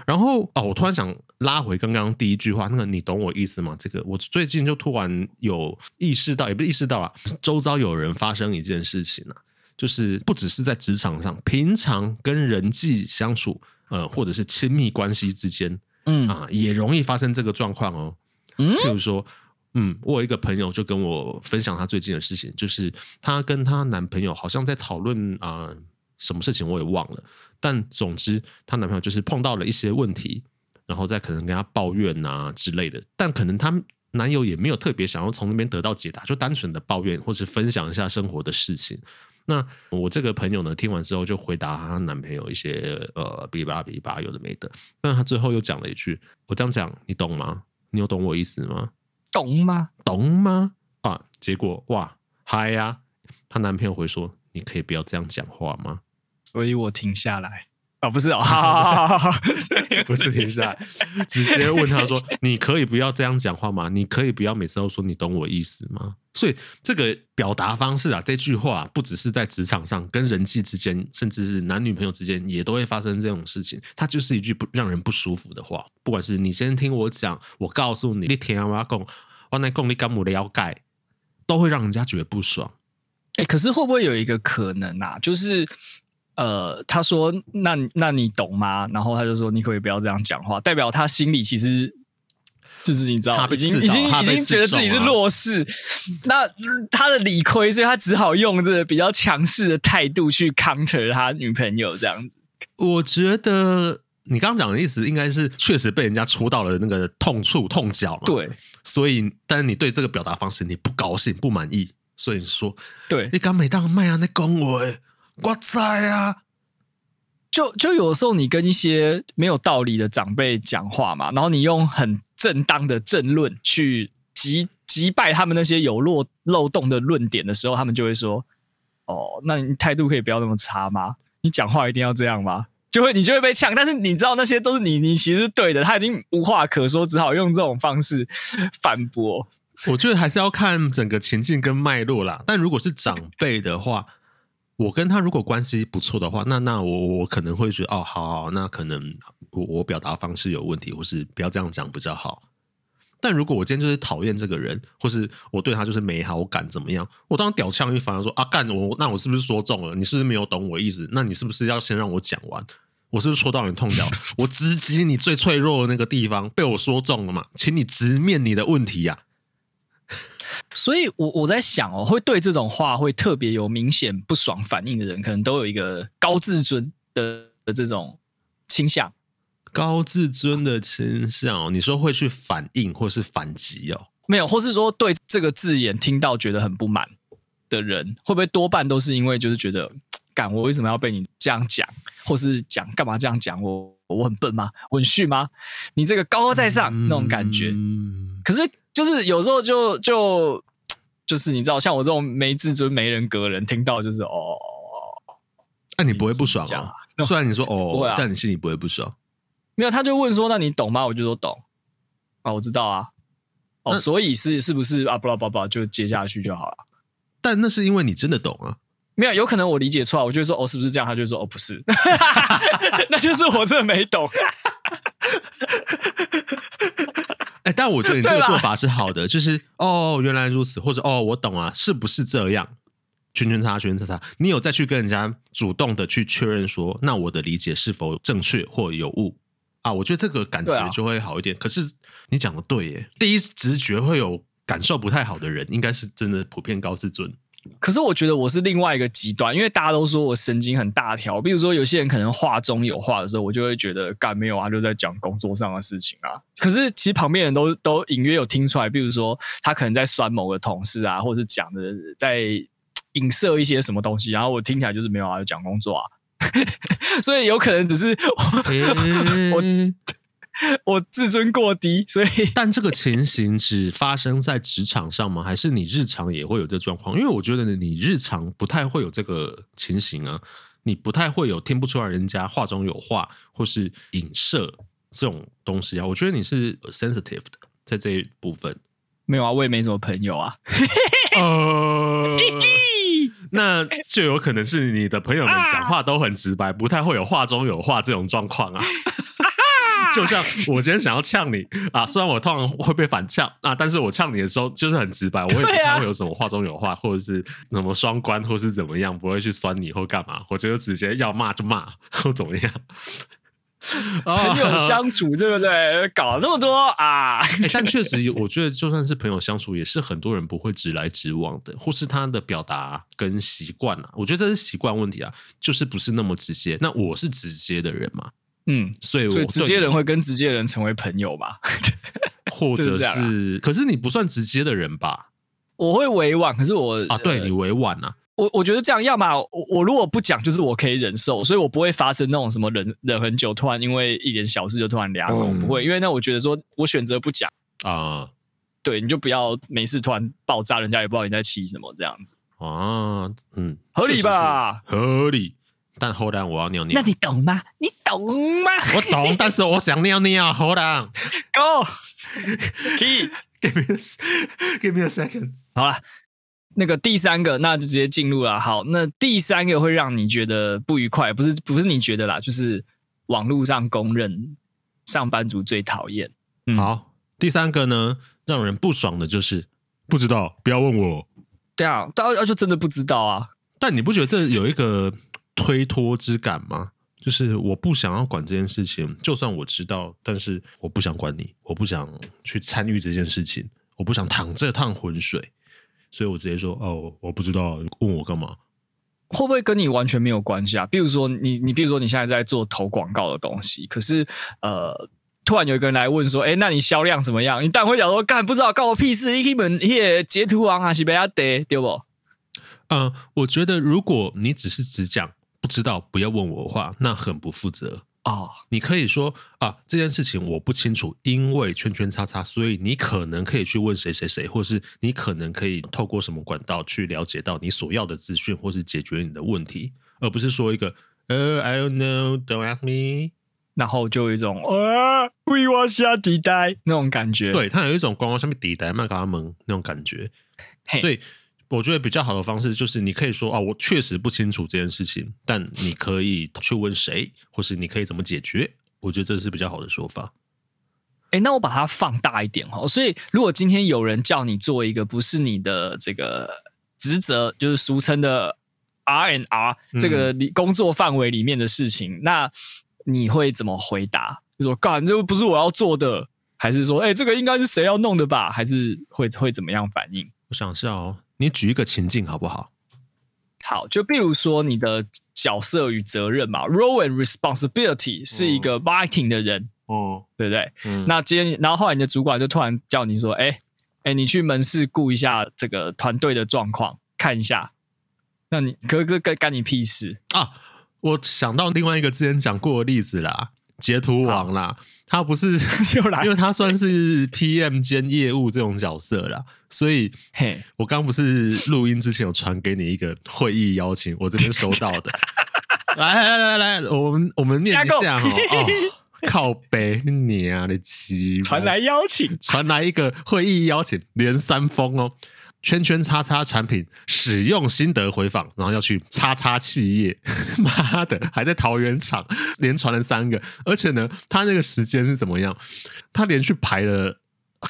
然后哦，我突然想拉回刚刚第一句话，那个你懂我意思吗？这个我最近就突然有意识到，也不是意识到啊，周遭有人发生一件事情啊，就是不只是在职场上，平常跟人际相处，呃，或者是亲密关系之间，嗯啊，也容易发生这个状况哦。嗯，譬如说，嗯，我有一个朋友就跟我分享她最近的事情，就是她跟她男朋友好像在讨论啊。呃什么事情我也忘了，但总之她男朋友就是碰到了一些问题，然后再可能跟她抱怨啊之类的，但可能她男友也没有特别想要从那边得到解答，就单纯的抱怨或是分享一下生活的事情。那我这个朋友呢，听完之后就回答她男朋友一些呃，比吧比吧有的没的，但她最后又讲了一句：“我这样讲你懂吗？你有懂我意思吗？懂吗？懂吗？啊，结果哇嗨呀，她男朋友回说：“你可以不要这样讲话吗？”所以我停下来。哦，不是哦，好好好好好，不是停下来，直接问他说：“你可以不要这样讲话吗？你可以不要每次都说你懂我意思吗？”所以这个表达方式啊，这句话不只是在职场上，跟人际之间，甚至是男女朋友之间，也都会发生这种事情。它就是一句不让人不舒服的话。不管是你先听我讲，我告诉你，你听我讲，我来讲你敢不了解，都会让人家觉得不爽。哎，可是会不会有一个可能啊？就是。呃，他说：“那那你懂吗？”然后他就说：“你可以不要这样讲话。”代表他心里其实就是你知道，他已经已经已经觉得自己是弱势。那他的理亏，所以他只好用这个比较强势的态度去 counter 他女朋友这样子。我觉得你刚刚讲的意思应该是确实被人家戳到了那个痛处痛脚嘛。对，所以但是你对这个表达方式你不高兴不满意，所以说对你刚每当卖啊那恭维。我在啊，就就有时候你跟一些没有道理的长辈讲话嘛，然后你用很正当的政论去击击败他们那些有漏漏洞的论点的时候，他们就会说：“哦，那你态度可以不要那么差吗？你讲话一定要这样吗？”就会你就会被呛。但是你知道那些都是你你其实是对的，他已经无话可说，只好用这种方式反驳。我觉得还是要看整个情境跟脉络啦。但如果是长辈的话。我跟他如果关系不错的话，那那我我可能会觉得哦，好好，那可能我我表达方式有问题，或是不要这样讲比较好。但如果我今天就是讨厌这个人，或是我对他就是没好感，怎么样？我当屌呛一番说啊，干我，那我是不是说中了？你是不是没有懂我意思？那你是不是要先让我讲完？我是不是戳到你痛脚？我直击你最脆弱的那个地方，被我说中了嘛？请你直面你的问题呀、所以我，我我在想哦，会对这种话会特别有明显不爽反应的人，可能都有一个高自尊的的这种倾向。高自尊的倾向哦，你说会去反应或是反击哦？没有，或是说对这个字眼听到觉得很不满的人，会不会多半都是因为就是觉得，干我为什么要被你这样讲，或是讲干嘛这样讲我？我很笨吗？我很逊吗？你这个高高在上、嗯、那种感觉，可是。就是有时候就就就是你知道，像我这种没自尊、没人格的人，听到就是哦，那、啊、你不会不爽啊？*laughs* 虽然你说哦，*laughs* 啊、但你心里不会不爽。没有，他就问说：“那你懂吗？”我就说：“懂。”啊，我知道啊。哦，所以是是不是啊？巴拉巴拉就接下去就好了。但那是因为你真的懂啊。没有，有可能我理解错了。我就说：“哦，是不是这样？”他就说：“哦，不是。*laughs* ”那就是我真的没懂。欸、但我觉得你这个做法是好的，就是哦，原来如此，或者哦，我懂啊，是不是这样？圈圈叉圈圈叉叉，你有再去跟人家主动的去确认说，那我的理解是否正确或有误啊？我觉得这个感觉就会好一点。可是你讲的对耶，第一直觉会有感受不太好的人，应该是真的普遍高自尊。可是我觉得我是另外一个极端，因为大家都说我神经很大条。比如说有些人可能话中有话的时候，我就会觉得干没有啊，就在讲工作上的事情啊。可是其实旁边人都都隐约有听出来，比如说他可能在酸某个同事啊，或者是讲的在影射一些什么东西，然后我听起来就是没有啊，就讲工作啊。*laughs* 所以有可能只是我。我 *laughs* 我自尊过低，所以 *laughs* 但这个情形只发生在职场上吗？还是你日常也会有这状况？因为我觉得你日常不太会有这个情形啊，你不太会有听不出来人家话中有话或是影射这种东西啊。我觉得你是 sensitive 的，在这一部分没有啊，我也没什么朋友啊。*laughs* 呃，那就有可能是你的朋友们讲话都很直白，不太会有话中有话这种状况啊。*laughs* 就像我今天想要呛你啊，虽然我通常会被反呛啊，但是我呛你的时候就是很直白，我也不太会有什么话中有话，或者是什么双关，或是怎么样，不会去酸你或干嘛，我觉得直接要骂就骂或怎么样，朋友相处对不对？搞了那么多啊，欸、但确实我觉得就算是朋友相处，也是很多人不会直来直往的，或是他的表达跟习惯啊，我觉得这是习惯问题啊，就是不是那么直接。那我是直接的人嘛。嗯，所以我所以直接人会跟直接人成为朋友吧，*laughs* *laughs* 或者是，是可是你不算直接的人吧？我会委婉，可是我啊，对你委婉啊。我我觉得这样，要么我我如果不讲，就是我可以忍受，所以我不会发生那种什么忍忍很久，突然因为一点小事就突然凉了，我不会，因为那我觉得说我选择不讲啊。对，你就不要没事突然爆炸，人家也不知道你在气什么这样子。啊，嗯，合理吧？合理。但后来我要尿尿，那你懂吗？你懂吗？我懂，*laughs* 但是我想尿尿。Hold on，Key，give *laughs* me give me a second。好了，那个第三个，那就直接进入了。好，那第三个会让你觉得不愉快，不是不是你觉得啦，就是网络上公认上班族最讨厌。嗯、好，第三个呢，让人不爽的就是不知道，不要问我。对啊，大家就真的不知道啊。但你不觉得这有一个？推脱之感吗？就是我不想要管这件事情，就算我知道，但是我不想管你，我不想去参与这件事情，我不想淌这趟浑水，所以我直接说哦，我不知道，问我干嘛？会不会跟你完全没有关系啊？比如说你，你比如说你现在在做投广告的东西，可是呃，突然有一个人来问说，哎，那你销量怎么样？你当然会讲说，干不知道，关我屁事！你们耶截图王啊，是不要得对不？嗯、呃，我觉得如果你只是只讲。不知道，不要问我的话，那很不负责啊、哦！你可以说啊，这件事情我不清楚，因为圈圈叉叉，所以你可能可以去问谁谁谁，或是你可能可以透过什么管道去了解到你所要的资讯，或是解决你的问题，而不是说一个呃，I don't know，don't ask me，然后就有一种啊，鬼话下地带那种感觉，对，他有一种光光下面地带麦克阿蒙那种感觉，所以。我觉得比较好的方式就是，你可以说啊，我确实不清楚这件事情，但你可以去问谁，或是你可以怎么解决。我觉得这是比较好的说法。哎，那我把它放大一点哦。所以，如果今天有人叫你做一个不是你的这个职责，就是俗称的 R and R 这个工作范围里面的事情，嗯、那你会怎么回答？就说干，这不是我要做的，还是说，哎，这个应该是谁要弄的吧？还是会会怎么样反应？我想一下哦。你举一个情境好不好？好，就比如说你的角色与责任嘛，role and responsibility 是一个 marketing 的人，哦，对不对？嗯，那今天，然后后来你的主管就突然叫你说，哎，哎，你去门市顾一下这个团队的状况，看一下。那你可可干干你屁事啊？我想到另外一个之前讲过的例子啦。截图王啦，他不是 *laughs* 就来，因为他算是 PM 兼业务这种角色啦，所以嘿，我刚不是录音之前有传给你一个会议邀请，我这边收到的。*laughs* 来来来来来，我们我们念一下哈、哦，靠北你啊的鸡，传来邀请，传来一个会议邀请，连三封哦。圈圈叉叉产品使用心得回访，然后要去叉叉企业，*laughs* 妈的，还在桃园厂，连传了三个，而且呢，他那个时间是怎么样？他连续排了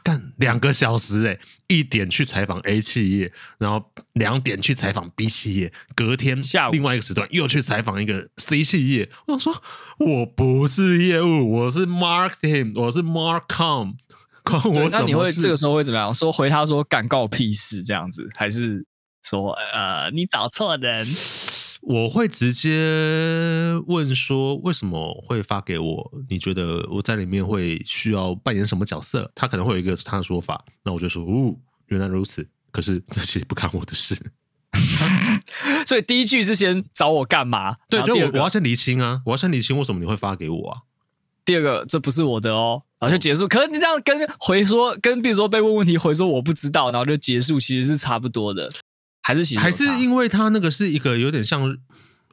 干两个小时，哎，一点去采访 A 企业，然后两点去采访 B 企业，隔天下午另外一个时段又去采访一个 C 企业。我想说，我不是业务，我是 marketing，我是 marcom。我那你会这个时候会怎么样？说回他说干告屁事这样子，还是说呃你找错人？我会直接问说为什么会发给我？你觉得我在里面会需要扮演什么角色？他可能会有一个他的说法，那我就说哦，原来如此。可是这些不干我的事。*laughs* 所以第一句是先找我干嘛？对，就我我要先厘清啊，我要先厘清为什么你会发给我啊？第二个，这不是我的哦，然后就结束。可是你这样跟回说，跟比如说被问问题回说我不知道，然后就结束，其实是差不多的，还是其实还是因为他那个是一个有点像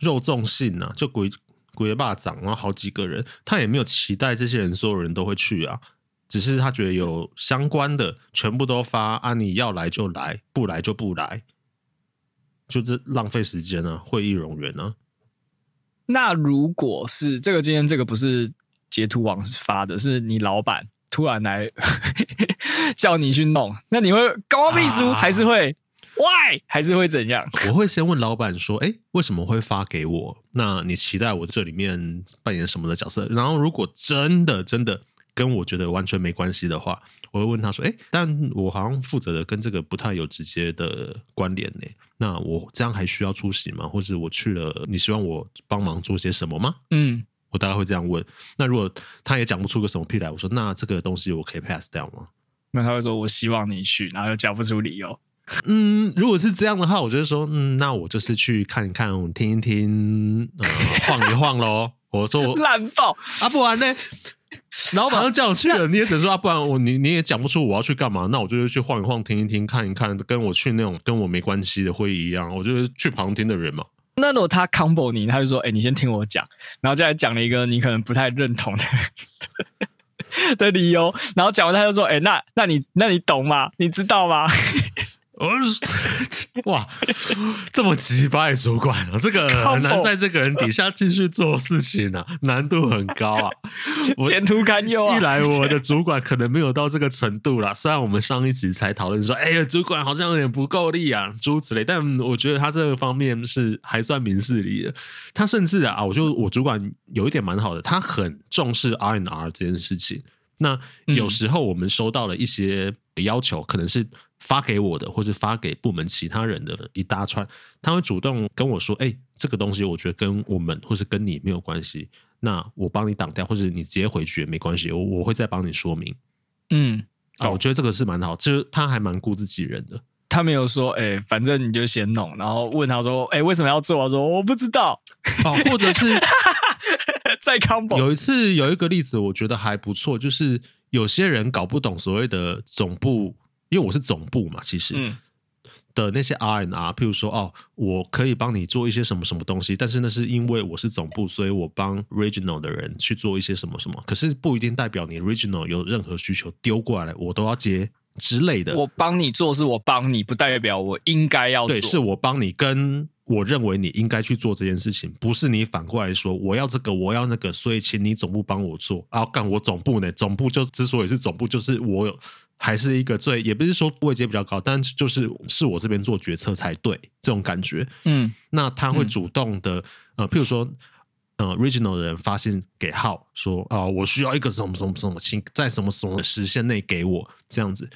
肉粽信啊，就鬼鬼霸掌，然后好几个人，他也没有期待这些人所有人都会去啊，只是他觉得有相关的全部都发啊，你要来就来，不来就不来，就是浪费时间啊，会议冗员啊。那如果是这个今天这个不是。截图网是发的，是你老板突然来 *laughs* 叫你去弄，那你会高秘书还是会 why 还是会怎样？*laughs* 我会先问老板说：“哎，为什么会发给我？那你期待我这里面扮演什么的角色？”然后如果真的真的跟我觉得完全没关系的话，我会问他说：“哎，但我好像负责的跟这个不太有直接的关联呢。那我这样还需要出席吗？或者我去了，你希望我帮忙做些什么吗？”嗯。我大概会这样问。那如果他也讲不出个什么屁来，我说那这个东西我可以 pass 掉吗？那他会说我希望你去，然后又讲不出理由。嗯，如果是这样的话，我就说嗯，那我就是去看一看，听一听，呃、晃一晃喽。我说我 *laughs* 烂爆啊，不然呢？*laughs* 老板都叫我去了，你也只说啊，不然我你你也讲不出我要去干嘛，那我就去晃一晃，听一听，看一看，跟我去那种跟我没关系的会议一样，我就是去旁听的人嘛。那如果他 combo 你，他就说，哎、你先听我讲，然后就来讲了一个你可能不太认同的 *laughs* 的理由，然后讲完他就说，哎、那那你那你懂吗？你知道吗？*laughs* 我哇，这么奇葩的主管啊，这个很难在这个人底下继续做事情啊，难度很高啊，*laughs* 前途堪忧啊。一来我的主管可能没有到这个程度啦，虽然我们上一集才讨论说，哎呀，主管好像有点不够力啊，诸如此类，但我觉得他这个方面是还算明事理的。他甚至啊，我就我主管有一点蛮好的，他很重视 R N R 这件事情。那有时候我们收到了一些要求，可能是。发给我的，或是发给部门其他人的一大串，他会主动跟我说：“哎、欸，这个东西我觉得跟我们或是跟你没有关系，那我帮你挡掉，或者你直接回绝没关系，我我会再帮你说明。”嗯，啊，我觉得这个是蛮好，就是他还蛮顾自己人的。他没有说：“哎、欸，反正你就先弄。”然后问他说：“哎、欸，为什么要做？”我说：“我不知道。”哦，或者是 *laughs* 在 combo 有一次有一个例子，我觉得还不错，就是有些人搞不懂所谓的总部。因为我是总部嘛，其实的那些 R N R，譬如说哦，我可以帮你做一些什么什么东西，但是那是因为我是总部，所以我帮 Regional 的人去做一些什么什么，可是不一定代表你 Regional 有任何需求丢过来，我都要接之类的。我帮你做是我帮你，不代表我应该要做。对，是我帮你，跟我认为你应该去做这件事情，不是你反过来说我要这个，我要那个，所以请你总部帮我做。啊，干我总部呢？总部就之所以是总部，就是我有。还是一个最，也不是说位阶比较高，但就是是我这边做决策才对，这种感觉。嗯，那他会主动的，嗯、呃，譬如说，呃，Regional 的人发信给号说，啊、呃，我需要一个什么什么什么，请在什么什么时限内给我这样子。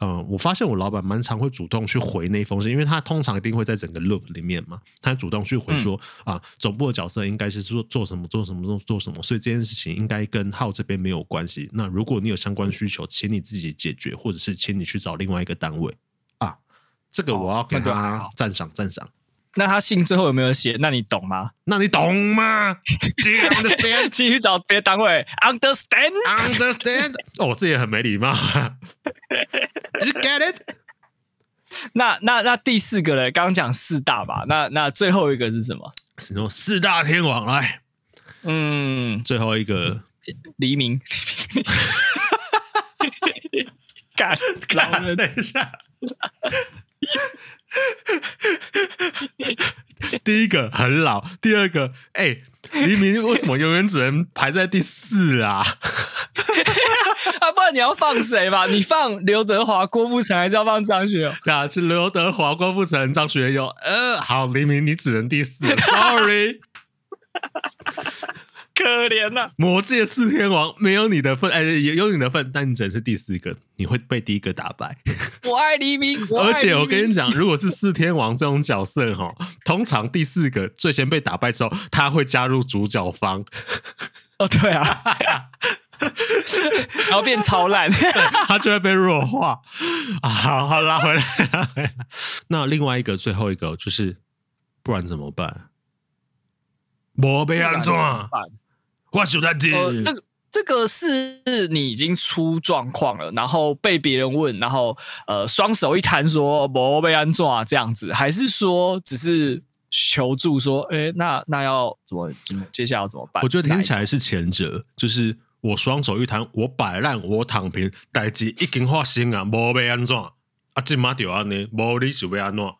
嗯、呃，我发现我老板蛮常会主动去回那封信，因为他通常一定会在整个 loop 里面嘛，他主动去回说啊、总部的角色应该是做做什么做什么做做什么，所以这件事情应该跟号这边没有关系。那如果你有相关需求，请你自己解决，或者是请你去找另外一个单位啊。这个我要给他赞赏赞赏。那他信最后有没有写？那你懂吗？那你懂吗？*laughs* 继续找别的单位，understand，understand。*laughs* 哦，这也很没礼貌。You get it？那那那第四个呢？刚刚讲四大吧？那那最后一个是什么？是说四大天王来？嗯，最后一个黎明。*laughs* 干，老人，等一下。*laughs* 第一个很老，第二个，哎、欸，黎明为什么永远只能排在第四啊？*laughs* 啊，不然你要放谁吧？你放刘德华、郭富城，还是要放张学友？*laughs* 啊，是刘德华、郭富城、张学友。呃，好，黎明你只能第四，Sorry。可怜呐、啊！魔界四天王没有你的份，哎，有有你的份，但你只能是第四个，你会被第一个打败。*laughs* 我爱黎明，而且我跟你讲，如果是四天王这种角色哈，通常第四个最先被打败之后，他会加入主角方。*laughs* 哦，对啊，*laughs* 然后变超烂，他就会被弱化。啊，好好拉回来，拉回来。那另外一个，最后一个就是，不然怎么办？我被安装。我晓得呃，这个这个是你已经出状况了，然后被别人问，然后呃双手一摊说没被安装啊这样子，还是说只是求助说，哎，那那要怎么怎么接下来要怎么办？我觉得听起来是前者，就是我双手一摊，我摆烂，我躺平，代志已经发生啊，没被安装啊，这嘛就安呢，没你是被安装。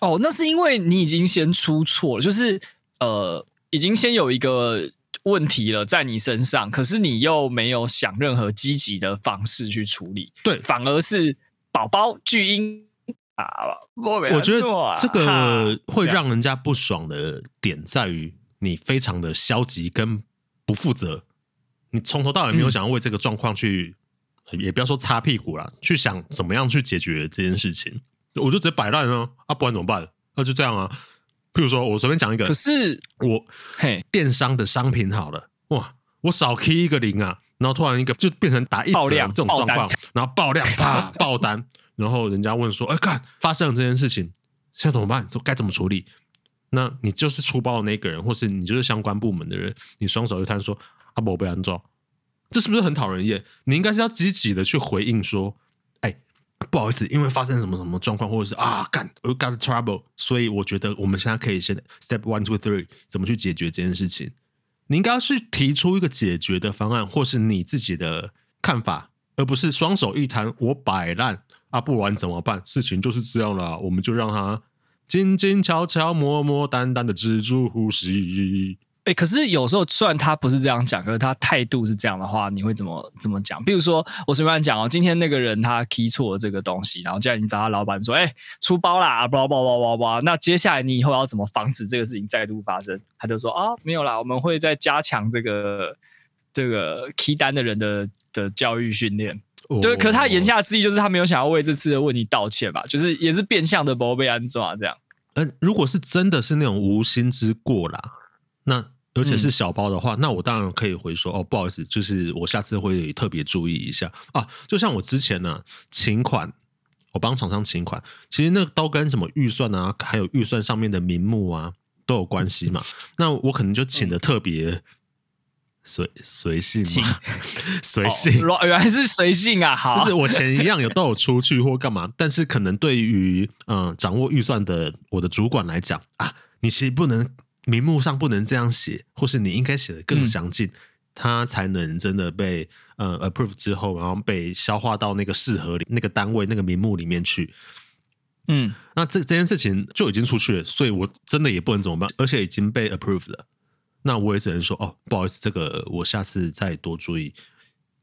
哦，那是因为你已经先出错了，就是呃。已经先有一个问题了在你身上，可是你又没有想任何积极的方式去处理，对，反而是宝宝巨婴啊！我觉得这个会让人家不爽的点在于你非常的消极跟不负责，你从头到尾没有想要为这个状况去，嗯、也不要说擦屁股啦，去想怎么样去解决这件事情，我就直接摆烂啊，啊，不然怎么办？那就这样啊。比如说，我随便讲一个，可是我嘿，电商的商品好了，哇，我少 key 一个零啊，然后突然一个就变成打一折这种状况，然后爆量啪 *laughs* 爆单，然后人家问说，哎，看发生了这件事情，现在怎么办？说该怎么处理？那你就是出包的那个人，或是你就是相关部门的人，你双手一摊说，啊，我被安装，这是不是很讨人厌？你应该是要积极的去回应说，哎，不好意思，因为发生什么什么状况，或者是啊，干，we got trouble，所以我觉得我们现在可以先 step one two three，怎么去解决这件事情？你应该要去提出一个解决的方案，或是你自己的看法，而不是双手一摊，我摆烂啊，不然怎么办？事情就是这样了，我们就让它静静悄悄、默默淡淡的止住呼吸。哎、欸，可是有时候虽然他不是这样讲，可是他态度是这样的话，你会怎么怎么讲？比如说，我随便讲哦，今天那个人他 key 错了这个东西，然后叫你找他老板说，哎、欸，出包啦，包包包包包，那接下来你以后要怎么防止这个事情再度发生？他就说啊，没有啦，我们会再加强这个这个 key 单的人的的教育训练。对，可是他言下之意就是他没有想要为这次的问题道歉吧？就是也是变相的不被安抓这样。嗯、呃，如果是真的是那种无心之过啦，那。而且是小包的话，嗯、那我当然可以回说哦，不好意思，就是我下次会特别注意一下啊。就像我之前呢、啊，请款，我帮厂商请款，其实那都跟什么预算啊，还有预算上面的名目啊都有关系嘛。*laughs* 嗯、那我可能就请的特别随随性嘛，随性，原来是随性啊。好，就是我 *laughs* 钱一样有都有出去或干嘛，但是可能对于嗯掌握预算的我的主管来讲啊，你其实不能。名目上不能这样写，或是你应该写的更详尽，它、嗯、才能真的被呃 approve 之后，然后被消化到那个适合那个单位那个名目里面去。嗯，那这这件事情就已经出去了，所以我真的也不能怎么办，而且已经被 approve 了，那我也只能说哦，不好意思，这个我下次再多注意。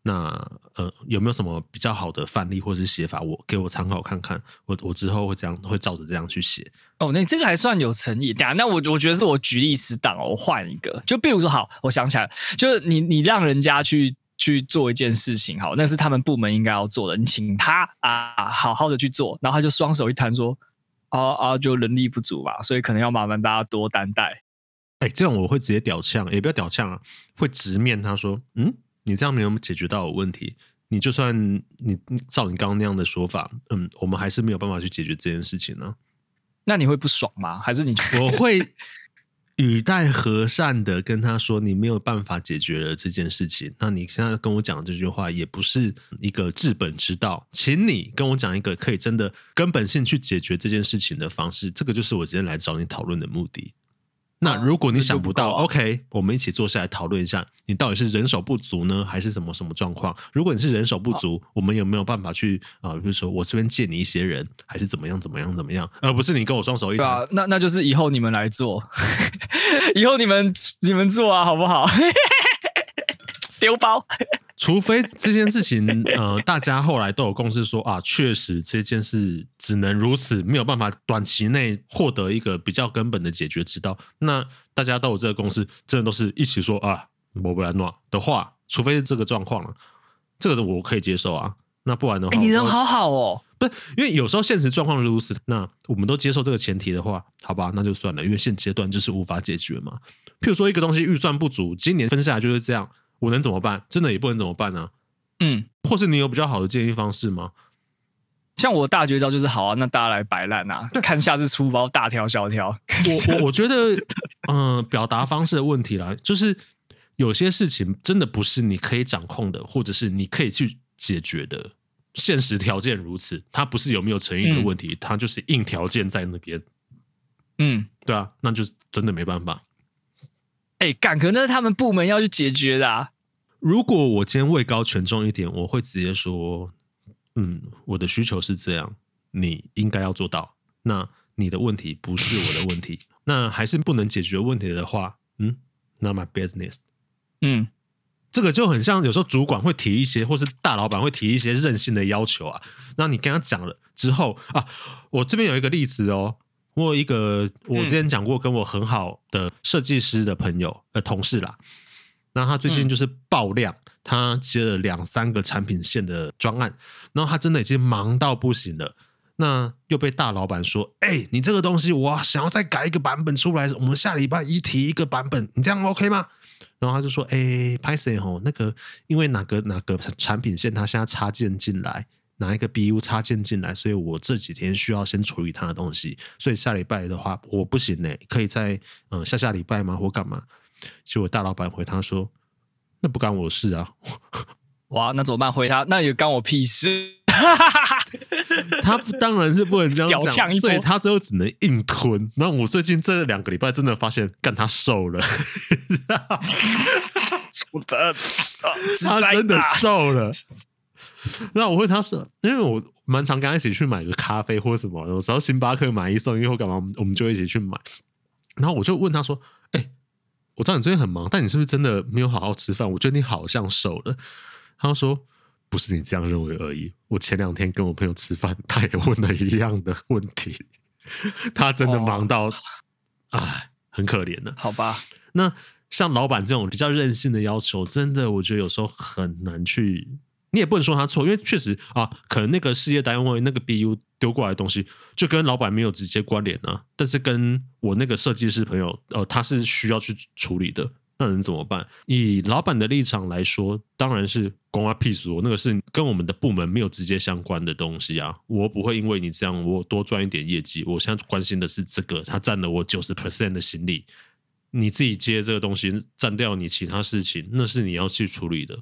那呃，有没有什么比较好的范例或是写法？我给我参考看看。我我之后会这样，会照着这样去写。哦，那这个还算有诚意。等下，那我我觉得是我举例死党哦。我换一个，就比如说，好，我想起来，就是你你让人家去去做一件事情，好，那是他们部门应该要做的。你请他啊，好好的去做，然后他就双手一摊说，啊啊，就人力不足吧，所以可能要麻烦大家多担待。哎，这种我会直接屌呛，也不要屌呛啊，会直面他说，嗯。你这样没有解决到我问题，你就算你照你刚刚那样的说法，嗯，我们还是没有办法去解决这件事情呢。那你会不爽吗？还是你我会语带和善的跟他说，你没有办法解决了这件事情。那你现在跟我讲这句话也不是一个治本之道，请你跟我讲一个可以真的根本性去解决这件事情的方式。这个就是我今天来找你讨论的目的。那如果你想不到，啊，OK，我们一起坐下来讨论一下，你到底是人手不足呢，还是什么什么状况？如果你是人手不足，我们有没有办法去啊，呃？比如说我这边借你一些人，还是怎么样怎么样怎么样？而不是你跟我双手一摊。啊，那那就是以后你们来做，*laughs* 以后你们你们做啊，好不好？丢包。*laughs* 除非这件事情，呃，大家后来都有共识说啊，确实这件事只能如此，没有办法短期内获得一个比较根本的解决之道。那大家都有这个共识，真的都是一起说啊，莫布兰诺的话，除非是这个状况了，这个我可以接受啊。那不然的话，你人好好哦，不是因为有时候现实状况如此，那我们都接受这个前提的话，好吧，那就算了，因为现阶段就是无法解决嘛。譬如说一个东西预算不足，今年分下来就是这样。我能怎么办？真的也不能怎么办呢、啊？嗯，或是你有比较好的建议方式吗？像我大绝招就是好啊，那大家来摆烂啊，看下次出包大条小条。我我我觉得，嗯、呃，表达方式的问题啦，就是有些事情真的不是你可以掌控的，或者是你可以去解决的。现实条件如此，它不是有没有诚意的问题，嗯、它就是硬条件在那边。嗯，对啊，那就真的没办法。哎，干，可那是他们部门要去解决的啊。如果我今天位高权重一点，我会直接说，嗯，我的需求是这样，你应该要做到。那你的问题不是我的问题，*laughs* 那还是不能解决问题的话，嗯，not my business。嗯，这个就很像有时候主管会提一些，或是大老板会提一些任性的要求啊。那你跟他讲了之后啊，我这边有一个例子哦。我有一个，我之前讲过，跟我很好的设计师的朋友呃同事啦，那他最近就是爆量，他接了两三个产品线的专案，然后他真的已经忙到不行了，那又被大老板说，哎，你这个东西我想要再改一个版本出来，我们下礼拜一提一个版本，你这样 OK 吗？然后他就说，哎，拍谢吼，那个因为哪个哪个产品线他现在插件进来。拿一个 BU 插件进来，所以我这几天需要先处理他的东西，所以下礼拜的话我不行呢，可以在嗯下下礼拜吗？或干嘛？结果大老板回他说：“那不干我事啊。哇，那怎么办？回他，那也干我屁事。*laughs* 他当然是不能这样讲，所以他最后只能硬吞。然后我最近这两个礼拜真的发现，干他瘦了 *laughs* *laughs* 我的他真的瘦了。*laughs* 那我问他说，因为我蛮常跟他一起去买个咖啡或什么，有时候星巴克买一送一或干嘛，我们就一起去买。然后我就问他说：“哎、欸，我知道你最近很忙，但你是不是真的没有好好吃饭？我觉得你好像瘦了。”他说。不是你这样认为而已。我前两天跟我朋友吃饭，他也问了一样的问题。*laughs* 他真的忙到，哎、哦，很可怜的。好吧，那像老板这种比较任性的要求，真的我觉得有时候很难去。你也不能说他错，因为确实啊，可能那个事业单位那个 BU 丢过来的东西，就跟老板没有直接关联啊。但是跟我那个设计师朋友，呃，他是需要去处理的。那能怎么办？以老板的立场来说，当然是公阿屁说，那个是跟我们的部门没有直接相关的东西啊。我不会因为你这样，我多赚一点业绩。我现在关心的是这个，他占了我九十 percent 的心力。你自己接这个东西，占掉你其他事情，那是你要去处理的。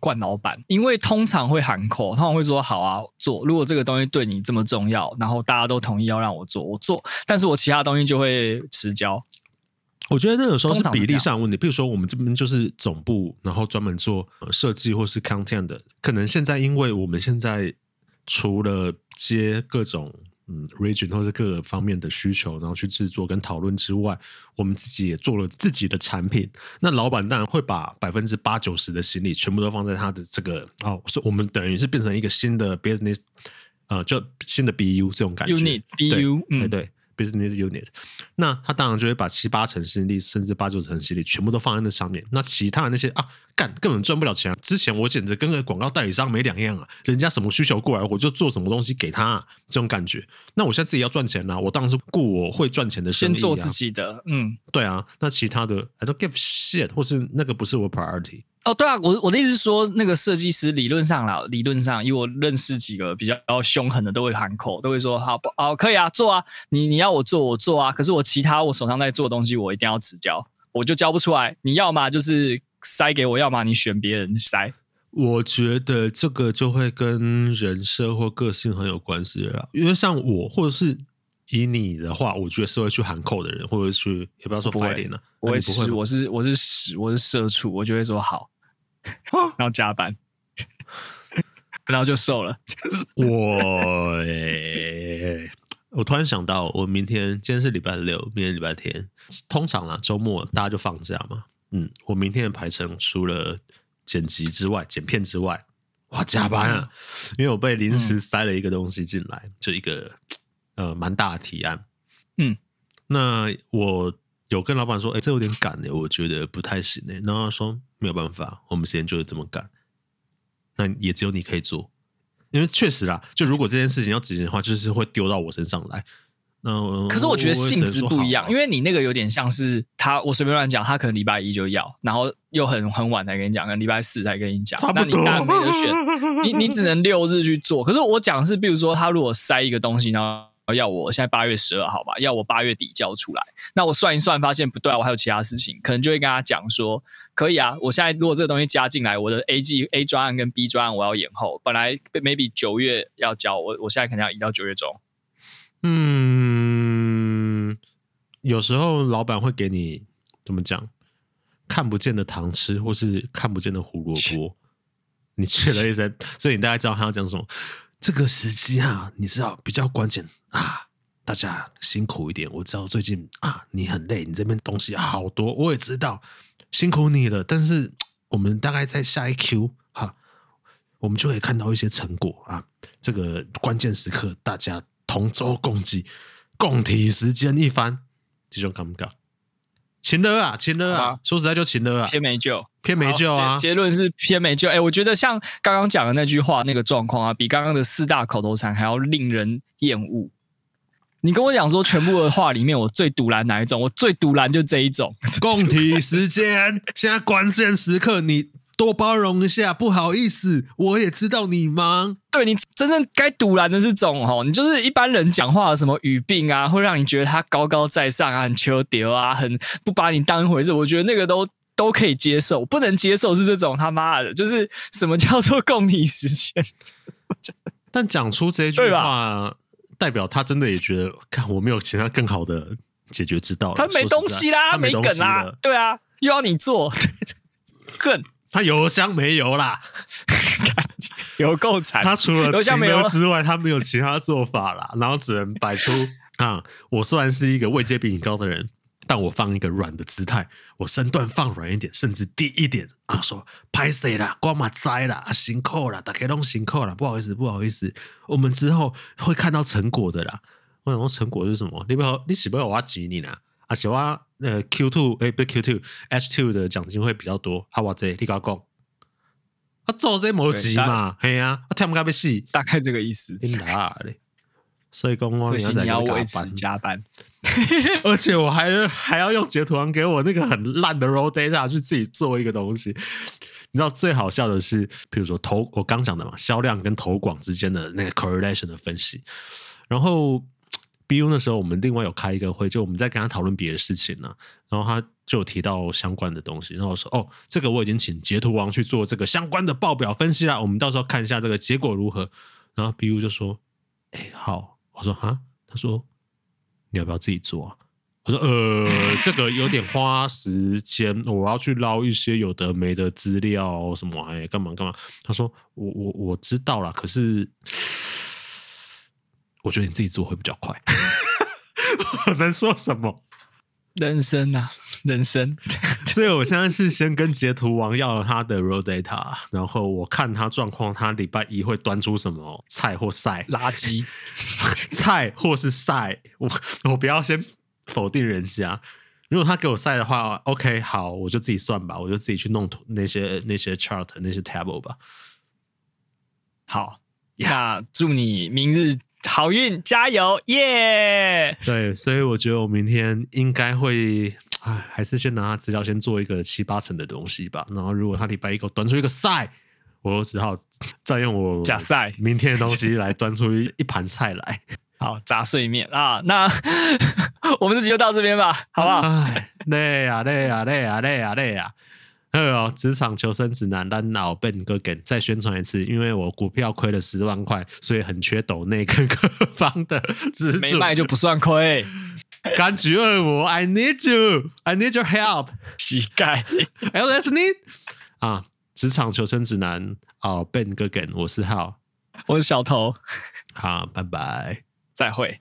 惯老板，因为通常会喊口，通常会说好啊做。如果这个东西对你这么重要，然后大家都同意要让我做，我做。但是我其他东西就会迟交。我觉得那有时候是比例上问题，比如说我们这边就是总部，然后专门做设计或是 content 的，可能现在因为我们现在除了接各种嗯 region 或是各个方面的需求，然后去制作跟讨论之外，我们自己也做了自己的产品。那老板当然会把百分之八九十的心力全部都放在他的这个哦，是我们等于是变成一个新的 business，呃，就新的 BU 这种感觉。Unit BU，嗯，对。Business unit，那他当然就会把七八成心力，甚至八九成心力全部都放在那上面。那其他的那些啊，干根本赚不了钱啊。之前我简直跟个广告代理商没两样啊，人家什么需求过来，我就做什么东西给他，啊，这种感觉。那我现在自己要赚钱呢，啊，我当然是顾我会赚钱的生意，啊，先做自己的。嗯，对啊。那其他的，I don't give shit，或是那个不是我 priority。哦，对啊，我我的意思是说，那个设计师理论上啦，理论上，以我认识几个比较凶狠的，都会喊口，都会说好不好，可以啊，做啊，你你要我做，我做啊。可是我其他我手上在做的东西，我一定要迟交，我就交不出来。你要么就是塞给我，要么你选别人塞。我觉得这个就会跟人设或个性很有关系了，因为像我或者是。以你的话，我觉得是会去喊扣的人，或者去也不要说发点了。我会是我是我是屎，我是社畜，我就会说好，然后加班，*laughs* 然后就瘦了。*laughs* 我、欸，我突然想到，我明天今天是礼拜六，明天礼拜天，通常啊周末大家就放假嘛。嗯，我明天的排程除了剪辑之外，剪片之外，哇加班啊，嗯、因为我被临时塞了一个东西进来，嗯、就一个。呃，蛮大的提案，嗯，那我有跟老板说，哎、欸，这有点赶呢，我觉得不太行呢。然后他说没有办法，我们时间就是这么赶，那也只有你可以做，因为确实啦，就如果这件事情要执行的话，就是会丢到我身上来。那可是我觉得性质不一样，因为你那个有点像是他，我随便乱讲，他可能礼拜一就要，然后又很很晚才跟你讲，可能礼拜四才跟你讲，那你当然没得选，你你只能六日去做。可是我讲是，比如说他如果塞一个东西然后？要我现在八月十二号吧，要我八月底交出来。那我算一算，发现不对啊，我还有其他事情，可能就会跟他讲说，可以啊，我现在如果这个东西加进来，我的 A G A 专案跟 B 专案我要延后，本来 maybe 九月要交，我我现在可能要移到九月中。嗯，有时候老板会给你怎么讲，看不见的糖吃，或是看不见的胡萝卜，你吃了一声，所以你大概知道他要讲什么。这个时机啊，你知道比较关键啊，大家辛苦一点。我知道最近啊，你很累，你这边东西好多，我也知道辛苦你了。但是我们大概在下一 Q 哈，我们就可以看到一些成果啊。这个关键时刻，大家同舟共济，共体时间一番，这种感觉。情勒啊，情勒啊，说实在就情勒啊，偏没救，偏没救啊。结论是偏没救。哎，我觉得像刚刚讲的那句话，那个状况啊，比刚刚的四大口头禅还要令人厌恶。你跟我讲说，全部的话里面，我最赌烂哪一种？我最赌烂就这一种。共体时间，现在关键时刻你。多包容一下，不好意思，我也知道你忙。对，你真正该堵拦的这种哦，你就是一般人讲话的什么语病啊，会让你觉得他高高在上啊，很求屌啊，很不把你当一回事。我觉得那个都 *laughs* 都可以接受，不能接受是这种他妈的，就是什么叫做共体时间？但讲出这句话，*laughs* 代表他真的也觉得，看我没有其他更好的解决之道了。他没东西啦，他没梗啦，对啊，又要你做，*laughs* 更他油箱没油啦，*laughs* 有够惨。他除了情勒之外，他没有其他做法啦，然后只能摆出啊，我虽然是一个位阶比你高的人。但我放一个软的姿态，我身段放软一点，甚至低一点啊，说拍谁啦，光马栽啦，辛苦啦，大家都辛苦啦，不好意思，不好意思，我们之后会看到成果的啦。我想说成果是什么？你不要，你喜不要我挤你呢？啊，喜欢呃 Q two 哎，不是 Q two H two 的奖金会比较多。啊，我这你搞讲，啊做这没急嘛？嘿呀，啊听不开被戏，大概这个意思。所以公公你要在维持加班，*laughs* 而且我还还要用截图网给我那个很烂的 raw data 去自己做一个东西。你知道最好笑的是，比如说投我刚讲的嘛，销量跟投广之间的那个 correlation 的分析。然后 BU 那时候我们另外有开一个会，就我们在跟他讨论别的事情呢、然后他就提到相关的东西，然后我说哦，这个我已经请截图王去做这个相关的报表分析了，我们到时候看一下这个结果如何。然后 BU 就说，哎，好。我说啊，他说你要不要自己做啊？我说呃，这个有点花时间，*laughs* 我要去捞一些有的没的资料，什么哎，干嘛干嘛？他说我我我知道了，可是我觉得你自己做会比较快。我 *laughs* 能说什么？人生啊，人生。*laughs* 所以我现在是先跟截图王要了他的 raw data，然后我看他状况，他礼拜一会端出什么菜或菜垃圾，*laughs* 菜或是菜，我我不要先否定人家。如果他给我赛的话，OK，好，我就自己算吧，我就自己去弄图那些那些 chart 那些 table 吧。好，那祝你明日。好运，加油，耶、yeah!！对，所以我觉得我明天应该会，哎，还是先拿他资料先做一个七八成的东西吧。然后如果他礼拜一给我端出一个赛，我只好再用我假赛明天的东西来端出一一盘菜来。好，杂碎面啊，那 *laughs* 我们这集就到这边吧，好不好？哎，累啊，累啊，累啊，累啊，累啊！*laughs* 还有职场求生指南，单脑笨哥给再宣传一次，因为我股票亏了十万块，所以很缺抖内跟各方的资助，没卖就不算亏。*laughs* 柑橘恶魔，I need you，I need your help，*laughs* 乞丐，LS need 啊！职场求生指南，哦，笨哥给，我是浩，我是小头，好，拜拜，再会。